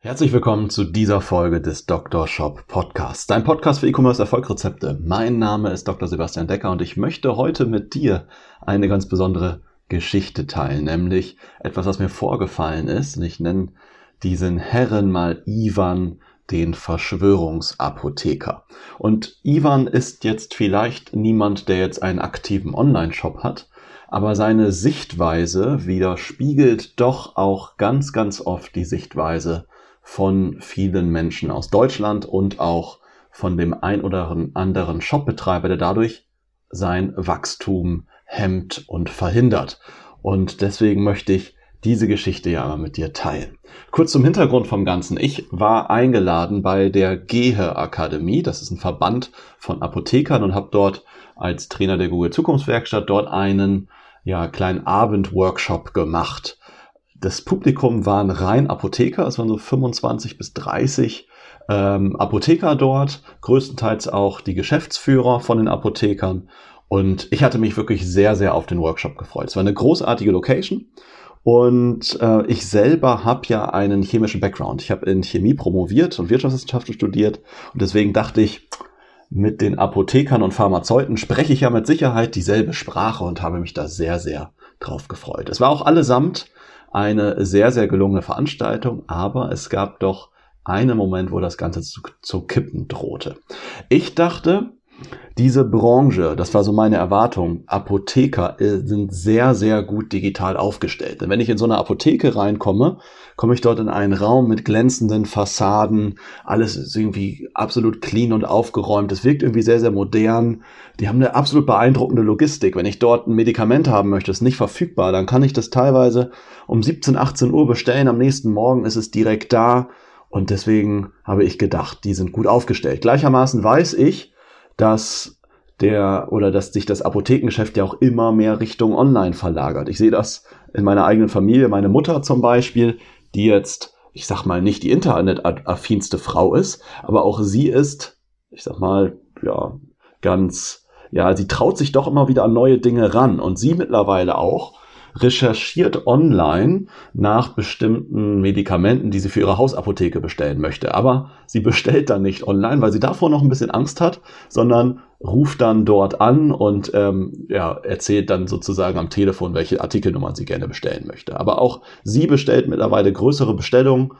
Herzlich willkommen zu dieser Folge des Dr. Shop Podcasts, dein Podcast für E-Commerce Erfolgrezepte. Mein Name ist Dr. Sebastian Decker und ich möchte heute mit dir eine ganz besondere Geschichte teilen, nämlich etwas, was mir vorgefallen ist. Ich nenne diesen Herren mal Ivan den Verschwörungsapotheker. Und Ivan ist jetzt vielleicht niemand, der jetzt einen aktiven Online-Shop hat, aber seine Sichtweise widerspiegelt doch auch ganz, ganz oft die Sichtweise von vielen Menschen aus Deutschland und auch von dem ein oder anderen Shopbetreiber, der dadurch sein Wachstum hemmt und verhindert. Und deswegen möchte ich diese Geschichte ja einmal mit dir teilen. Kurz zum Hintergrund vom Ganzen. Ich war eingeladen bei der Gehe Akademie. Das ist ein Verband von Apothekern und habe dort als Trainer der Google Zukunftswerkstatt dort einen ja, kleinen Abendworkshop gemacht. Das Publikum waren rein Apotheker, es waren so 25 bis 30 ähm, Apotheker dort, größtenteils auch die Geschäftsführer von den Apothekern. Und ich hatte mich wirklich sehr, sehr auf den Workshop gefreut. Es war eine großartige Location und äh, ich selber habe ja einen chemischen Background. Ich habe in Chemie promoviert und Wirtschaftswissenschaften studiert. Und deswegen dachte ich, mit den Apothekern und Pharmazeuten spreche ich ja mit Sicherheit dieselbe Sprache und habe mich da sehr, sehr drauf gefreut. Es war auch allesamt eine sehr, sehr gelungene Veranstaltung, aber es gab doch einen Moment, wo das Ganze zu, zu kippen drohte. Ich dachte, diese Branche, das war so meine Erwartung, Apotheker äh, sind sehr, sehr gut digital aufgestellt. Denn wenn ich in so eine Apotheke reinkomme, komme ich dort in einen Raum mit glänzenden Fassaden, alles ist irgendwie absolut clean und aufgeräumt. Es wirkt irgendwie sehr, sehr modern. Die haben eine absolut beeindruckende Logistik. Wenn ich dort ein Medikament haben möchte, ist nicht verfügbar, dann kann ich das teilweise um 17, 18 Uhr bestellen. Am nächsten Morgen ist es direkt da. Und deswegen habe ich gedacht, die sind gut aufgestellt. Gleichermaßen weiß ich, dass der oder dass sich das Apothekengeschäft ja auch immer mehr Richtung Online verlagert. Ich sehe das in meiner eigenen Familie, meine Mutter zum Beispiel, die jetzt, ich sag mal, nicht die internetaffinste Frau ist, aber auch sie ist, ich sag mal, ja, ganz, ja, sie traut sich doch immer wieder an neue Dinge ran. Und sie mittlerweile auch recherchiert online nach bestimmten Medikamenten, die sie für ihre Hausapotheke bestellen möchte. Aber sie bestellt dann nicht online, weil sie davor noch ein bisschen Angst hat, sondern ruft dann dort an und ähm, ja, erzählt dann sozusagen am Telefon, welche Artikelnummern sie gerne bestellen möchte. Aber auch sie bestellt mittlerweile größere Bestellungen,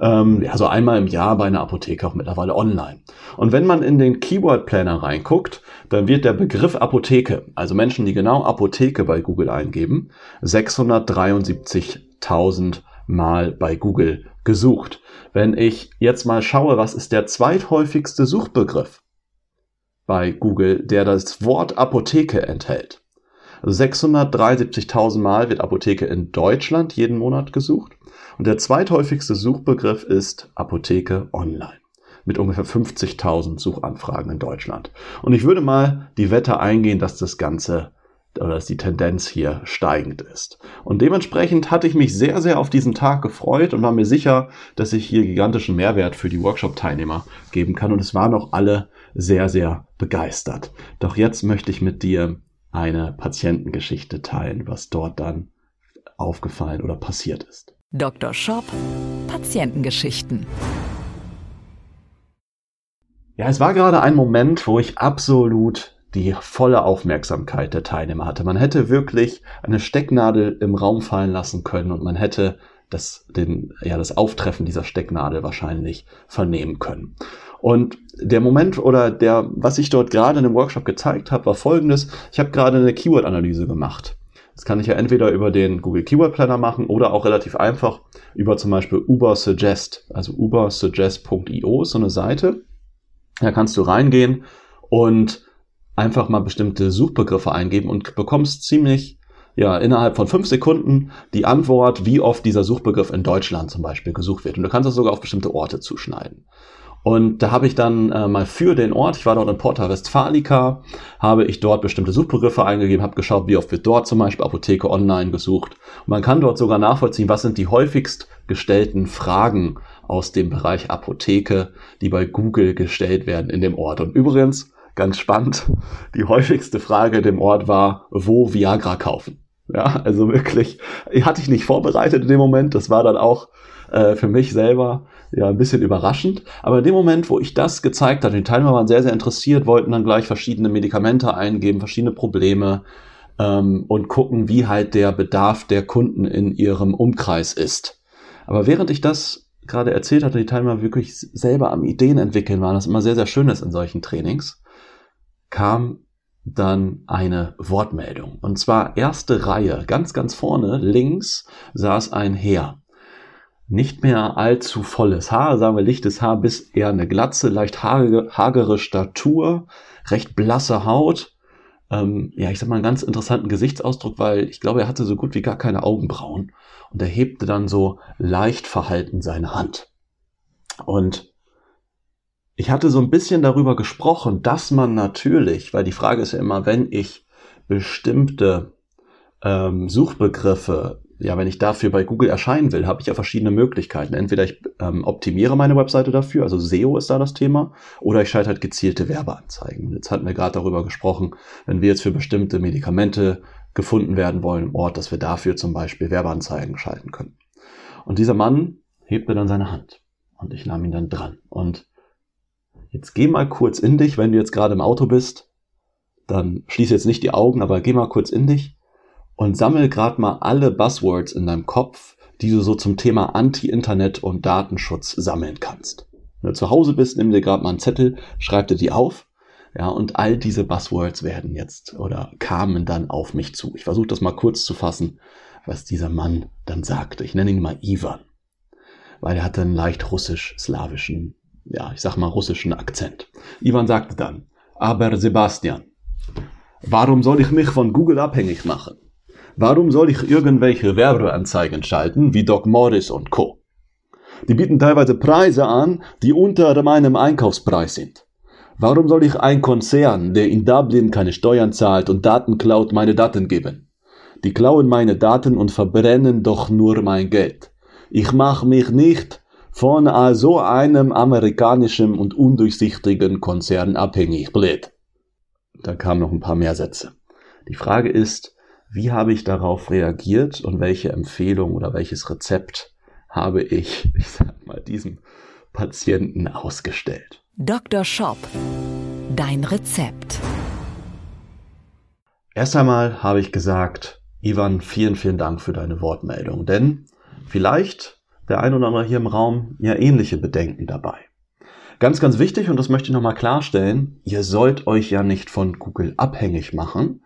ähm, ja, so einmal im Jahr bei einer Apotheke auch mittlerweile online. Und wenn man in den Keyword Planner reinguckt, dann wird der Begriff Apotheke, also Menschen, die genau Apotheke bei Google eingeben, 673.000 Mal bei Google gesucht. Wenn ich jetzt mal schaue, was ist der zweithäufigste Suchbegriff, bei Google, der das Wort Apotheke enthält. Also 673.000 Mal wird Apotheke in Deutschland jeden Monat gesucht und der zweithäufigste Suchbegriff ist Apotheke online mit ungefähr 50.000 Suchanfragen in Deutschland. Und ich würde mal die Wette eingehen, dass das Ganze oder dass die Tendenz hier steigend ist. Und dementsprechend hatte ich mich sehr, sehr auf diesen Tag gefreut und war mir sicher, dass ich hier gigantischen Mehrwert für die Workshop-Teilnehmer geben kann. Und es waren auch alle sehr, sehr begeistert. Doch jetzt möchte ich mit dir eine Patientengeschichte teilen, was dort dann aufgefallen oder passiert ist. Dr. Shop Patientengeschichten. Ja, es war gerade ein Moment, wo ich absolut die volle Aufmerksamkeit der Teilnehmer hatte. Man hätte wirklich eine Stecknadel im Raum fallen lassen können und man hätte das, den, ja, das Auftreffen dieser Stecknadel wahrscheinlich vernehmen können. Und der Moment oder der, was ich dort gerade in dem Workshop gezeigt habe, war folgendes. Ich habe gerade eine Keyword-Analyse gemacht. Das kann ich ja entweder über den Google Keyword Planner machen oder auch relativ einfach über zum Beispiel Uber Suggest. Also ubersuggest.io ist so eine Seite. Da kannst du reingehen und einfach mal bestimmte Suchbegriffe eingeben und bekommst ziemlich ja innerhalb von fünf Sekunden die Antwort, wie oft dieser Suchbegriff in Deutschland zum Beispiel gesucht wird. Und du kannst das sogar auf bestimmte Orte zuschneiden. Und da habe ich dann äh, mal für den Ort, ich war dort in Porta Westfalica, habe ich dort bestimmte Suchbegriffe eingegeben, habe geschaut, wie oft wird dort zum Beispiel Apotheke online gesucht. Und man kann dort sogar nachvollziehen, was sind die häufigst gestellten Fragen aus dem Bereich Apotheke, die bei Google gestellt werden in dem Ort. Und übrigens, ganz spannend, die häufigste Frage dem Ort war, wo Viagra kaufen. Ja, also wirklich, hatte ich nicht vorbereitet in dem Moment. Das war dann auch äh, für mich selber ja ein bisschen überraschend. Aber in dem Moment, wo ich das gezeigt hatte, die Teilnehmer waren sehr, sehr interessiert, wollten dann gleich verschiedene Medikamente eingeben, verschiedene Probleme ähm, und gucken, wie halt der Bedarf der Kunden in ihrem Umkreis ist. Aber während ich das gerade erzählt hatte, die Teilnehmer wirklich selber am Ideen entwickeln waren, das immer sehr, sehr schön ist in solchen Trainings, kam dann eine Wortmeldung. Und zwar erste Reihe, ganz, ganz vorne, links saß ein Herr nicht mehr allzu volles Haar, sagen wir lichtes Haar bis eher eine Glatze, leicht hagere, Statur, recht blasse Haut. Ähm, ja, ich sag mal einen ganz interessanten Gesichtsausdruck, weil ich glaube, er hatte so gut wie gar keine Augenbrauen. Und er hebte dann so leicht verhalten seine Hand. Und ich hatte so ein bisschen darüber gesprochen, dass man natürlich, weil die Frage ist ja immer, wenn ich bestimmte ähm, Suchbegriffe ja, wenn ich dafür bei Google erscheinen will, habe ich ja verschiedene Möglichkeiten. Entweder ich ähm, optimiere meine Webseite dafür, also SEO ist da das Thema, oder ich schalte halt gezielte Werbeanzeigen. Jetzt hatten wir gerade darüber gesprochen, wenn wir jetzt für bestimmte Medikamente gefunden werden wollen im Ort, dass wir dafür zum Beispiel Werbeanzeigen schalten können. Und dieser Mann hebte dann seine Hand und ich nahm ihn dann dran. Und jetzt geh mal kurz in dich, wenn du jetzt gerade im Auto bist, dann schließe jetzt nicht die Augen, aber geh mal kurz in dich und sammel gerade mal alle Buzzwords in deinem Kopf, die du so zum Thema Anti-Internet und Datenschutz sammeln kannst. Wenn du zu Hause bist, nimm dir gerade mal einen Zettel, schreib dir die auf. Ja, und all diese Buzzwords werden jetzt oder kamen dann auf mich zu. Ich versuche das mal kurz zu fassen, was dieser Mann dann sagte. Ich nenne ihn mal Ivan, weil er hatte einen leicht russisch-slawischen, ja, ich sag mal russischen Akzent. Ivan sagte dann, aber Sebastian, warum soll ich mich von Google abhängig machen? Warum soll ich irgendwelche Werbeanzeigen schalten, wie Doc Morris und Co.? Die bieten teilweise Preise an, die unter meinem Einkaufspreis sind. Warum soll ich ein Konzern, der in Dublin keine Steuern zahlt und Daten klaut, meine Daten geben? Die klauen meine Daten und verbrennen doch nur mein Geld. Ich mach mich nicht von so einem amerikanischen und undurchsichtigen Konzern abhängig, blöd. Da kamen noch ein paar mehr Sätze. Die Frage ist, wie habe ich darauf reagiert und welche Empfehlung oder welches Rezept habe ich, ich sag mal, diesem Patienten ausgestellt. Dr. Shop, dein Rezept. Erst einmal habe ich gesagt, Ivan, vielen, vielen Dank für deine Wortmeldung, denn vielleicht der ein oder andere hier im Raum ja ähnliche Bedenken dabei. Ganz, ganz wichtig, und das möchte ich nochmal klarstellen, ihr sollt euch ja nicht von Google abhängig machen,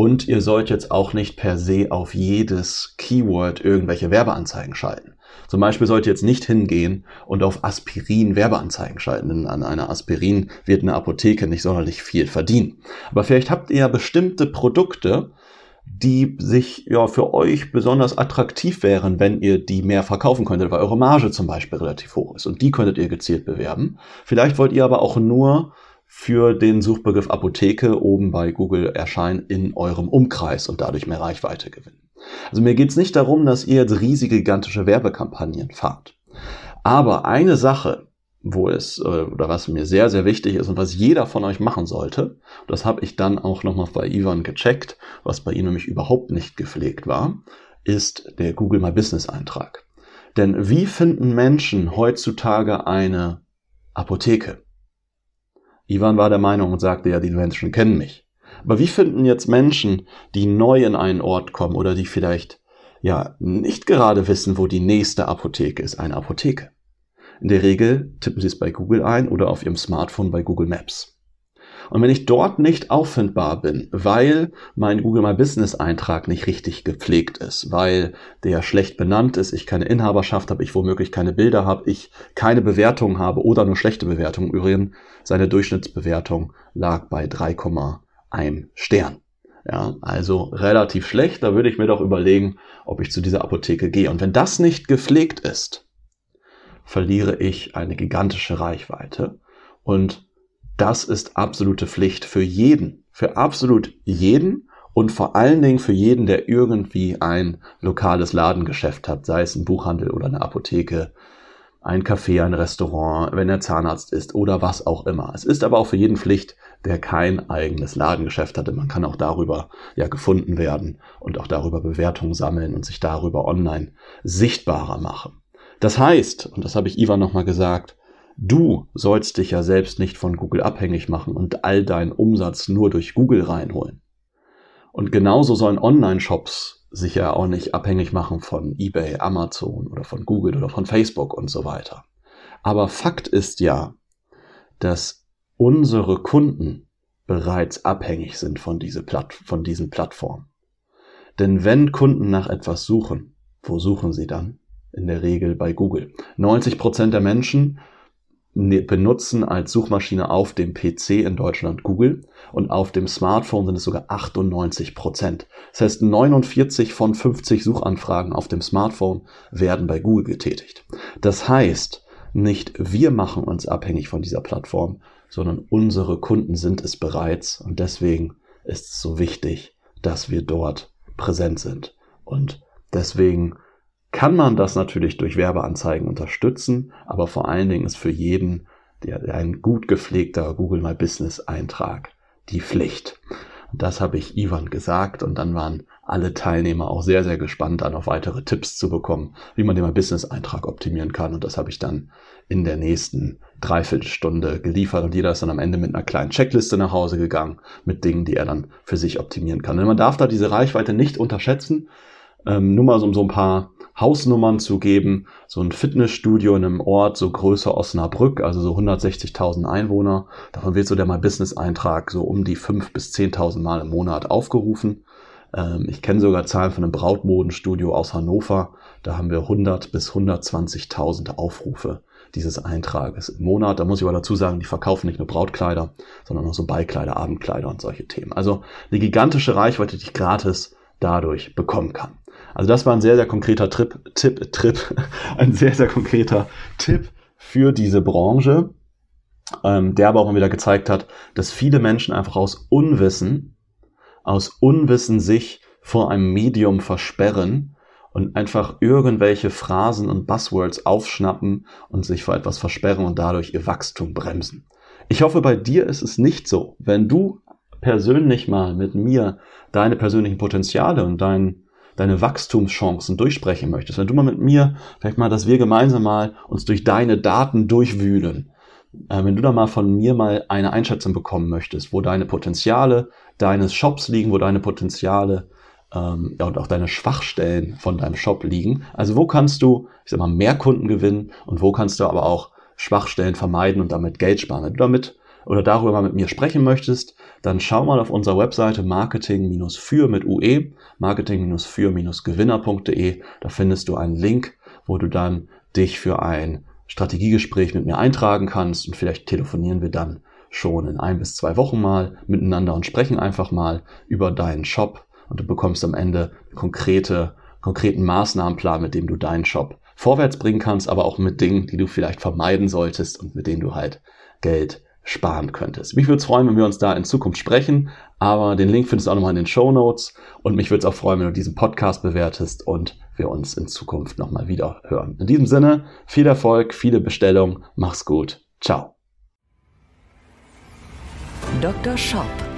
und ihr sollt jetzt auch nicht per se auf jedes Keyword irgendwelche Werbeanzeigen schalten. Zum Beispiel sollt ihr jetzt nicht hingehen und auf Aspirin Werbeanzeigen schalten, denn an einer Aspirin wird eine Apotheke nicht sonderlich viel verdienen. Aber vielleicht habt ihr ja bestimmte Produkte, die sich ja für euch besonders attraktiv wären, wenn ihr die mehr verkaufen könntet, weil eure Marge zum Beispiel relativ hoch ist und die könntet ihr gezielt bewerben. Vielleicht wollt ihr aber auch nur für den Suchbegriff Apotheke oben bei Google erscheinen in eurem Umkreis und dadurch mehr Reichweite gewinnen. Also mir geht es nicht darum, dass ihr jetzt riesige, gigantische Werbekampagnen fahrt. Aber eine Sache, wo es äh, oder was mir sehr, sehr wichtig ist und was jeder von euch machen sollte, das habe ich dann auch nochmal bei Ivan gecheckt, was bei ihm nämlich überhaupt nicht gepflegt war, ist der Google My Business Eintrag. Denn wie finden Menschen heutzutage eine Apotheke? Ivan war der Meinung und sagte ja, die Menschen kennen mich. Aber wie finden jetzt Menschen, die neu in einen Ort kommen oder die vielleicht ja nicht gerade wissen, wo die nächste Apotheke ist, eine Apotheke? In der Regel tippen sie es bei Google ein oder auf ihrem Smartphone bei Google Maps. Und wenn ich dort nicht auffindbar bin, weil mein Google My Business Eintrag nicht richtig gepflegt ist, weil der schlecht benannt ist, ich keine Inhaberschaft habe, ich womöglich keine Bilder habe, ich keine Bewertung habe oder nur schlechte Bewertungen. Übrigens, seine Durchschnittsbewertung lag bei 3,1 Stern. Ja, also relativ schlecht. Da würde ich mir doch überlegen, ob ich zu dieser Apotheke gehe. Und wenn das nicht gepflegt ist, verliere ich eine gigantische Reichweite. Und das ist absolute Pflicht für jeden, für absolut jeden und vor allen Dingen für jeden, der irgendwie ein lokales Ladengeschäft hat, sei es ein Buchhandel oder eine Apotheke, ein Café, ein Restaurant, wenn er Zahnarzt ist oder was auch immer. Es ist aber auch für jeden Pflicht, der kein eigenes Ladengeschäft hatte. Man kann auch darüber ja gefunden werden und auch darüber Bewertungen sammeln und sich darüber online sichtbarer machen. Das heißt, und das habe ich Ivan nochmal gesagt, du sollst dich ja selbst nicht von Google abhängig machen und all deinen Umsatz nur durch Google reinholen. Und genauso sollen Online-Shops sich ja auch nicht abhängig machen von eBay, Amazon oder von Google oder von Facebook und so weiter. Aber Fakt ist ja, dass unsere Kunden bereits abhängig sind von, diese Platt von diesen Plattformen. Denn wenn Kunden nach etwas suchen, wo suchen sie dann? In der Regel bei Google. 90 Prozent der Menschen Ne, benutzen als Suchmaschine auf dem PC in Deutschland Google und auf dem Smartphone sind es sogar 98 Prozent. Das heißt, 49 von 50 Suchanfragen auf dem Smartphone werden bei Google getätigt. Das heißt, nicht wir machen uns abhängig von dieser Plattform, sondern unsere Kunden sind es bereits und deswegen ist es so wichtig, dass wir dort präsent sind. Und deswegen kann man das natürlich durch Werbeanzeigen unterstützen, aber vor allen Dingen ist für jeden der, ein gut gepflegter Google My Business Eintrag die Pflicht. Das habe ich Ivan gesagt und dann waren alle Teilnehmer auch sehr, sehr gespannt, dann noch weitere Tipps zu bekommen, wie man den My Business Eintrag optimieren kann. Und das habe ich dann in der nächsten Dreiviertelstunde geliefert und jeder ist dann am Ende mit einer kleinen Checkliste nach Hause gegangen mit Dingen, die er dann für sich optimieren kann. Und man darf da diese Reichweite nicht unterschätzen. Ähm, nur mal so, so ein paar Hausnummern zu geben. So ein Fitnessstudio in einem Ort so größer Osnabrück, also so 160.000 Einwohner. Davon wird so der My Business Eintrag so um die 5.000 bis 10.000 Mal im Monat aufgerufen. Ähm, ich kenne sogar Zahlen von einem Brautmodenstudio aus Hannover. Da haben wir 100 bis 120.000 Aufrufe dieses Eintrages im Monat. Da muss ich aber dazu sagen, die verkaufen nicht nur Brautkleider, sondern auch so Beikleider, Abendkleider und solche Themen. Also eine gigantische Reichweite, die ich gratis dadurch bekommen kann. Also das war ein sehr, sehr konkreter Trip, Tipp, Trip, ein sehr, sehr konkreter Tipp für diese Branche, ähm, der aber auch mal wieder gezeigt hat, dass viele Menschen einfach aus Unwissen, aus Unwissen sich vor einem Medium versperren und einfach irgendwelche Phrasen und Buzzwords aufschnappen und sich vor etwas versperren und dadurch ihr Wachstum bremsen. Ich hoffe, bei dir ist es nicht so. Wenn du persönlich mal mit mir deine persönlichen Potenziale und dein, deine Wachstumschancen durchsprechen möchtest, wenn du mal mit mir, vielleicht mal, dass wir gemeinsam mal uns durch deine Daten durchwühlen, äh, wenn du da mal von mir mal eine Einschätzung bekommen möchtest, wo deine Potenziale deines Shops liegen, wo deine Potenziale ähm, ja, und auch deine Schwachstellen von deinem Shop liegen. Also wo kannst du, ich sag mal, mehr Kunden gewinnen und wo kannst du aber auch Schwachstellen vermeiden und damit Geld sparen. Wenn du damit oder darüber mit mir sprechen möchtest, dann schau mal auf unserer Webseite marketing-für mit UE, marketing-für-gewinner.de. Da findest du einen Link, wo du dann dich für ein Strategiegespräch mit mir eintragen kannst und vielleicht telefonieren wir dann schon in ein bis zwei Wochen mal miteinander und sprechen einfach mal über deinen Shop und du bekommst am Ende konkrete, konkreten Maßnahmenplan, mit dem du deinen Shop vorwärts bringen kannst, aber auch mit Dingen, die du vielleicht vermeiden solltest und mit denen du halt Geld sparen könntest. Mich würde es freuen, wenn wir uns da in Zukunft sprechen, aber den Link findest du auch nochmal in den Show Notes und mich würde es auch freuen, wenn du diesen Podcast bewertest und wir uns in Zukunft nochmal wieder hören. In diesem Sinne, viel Erfolg, viele Bestellungen, mach's gut, ciao. Dr. Shop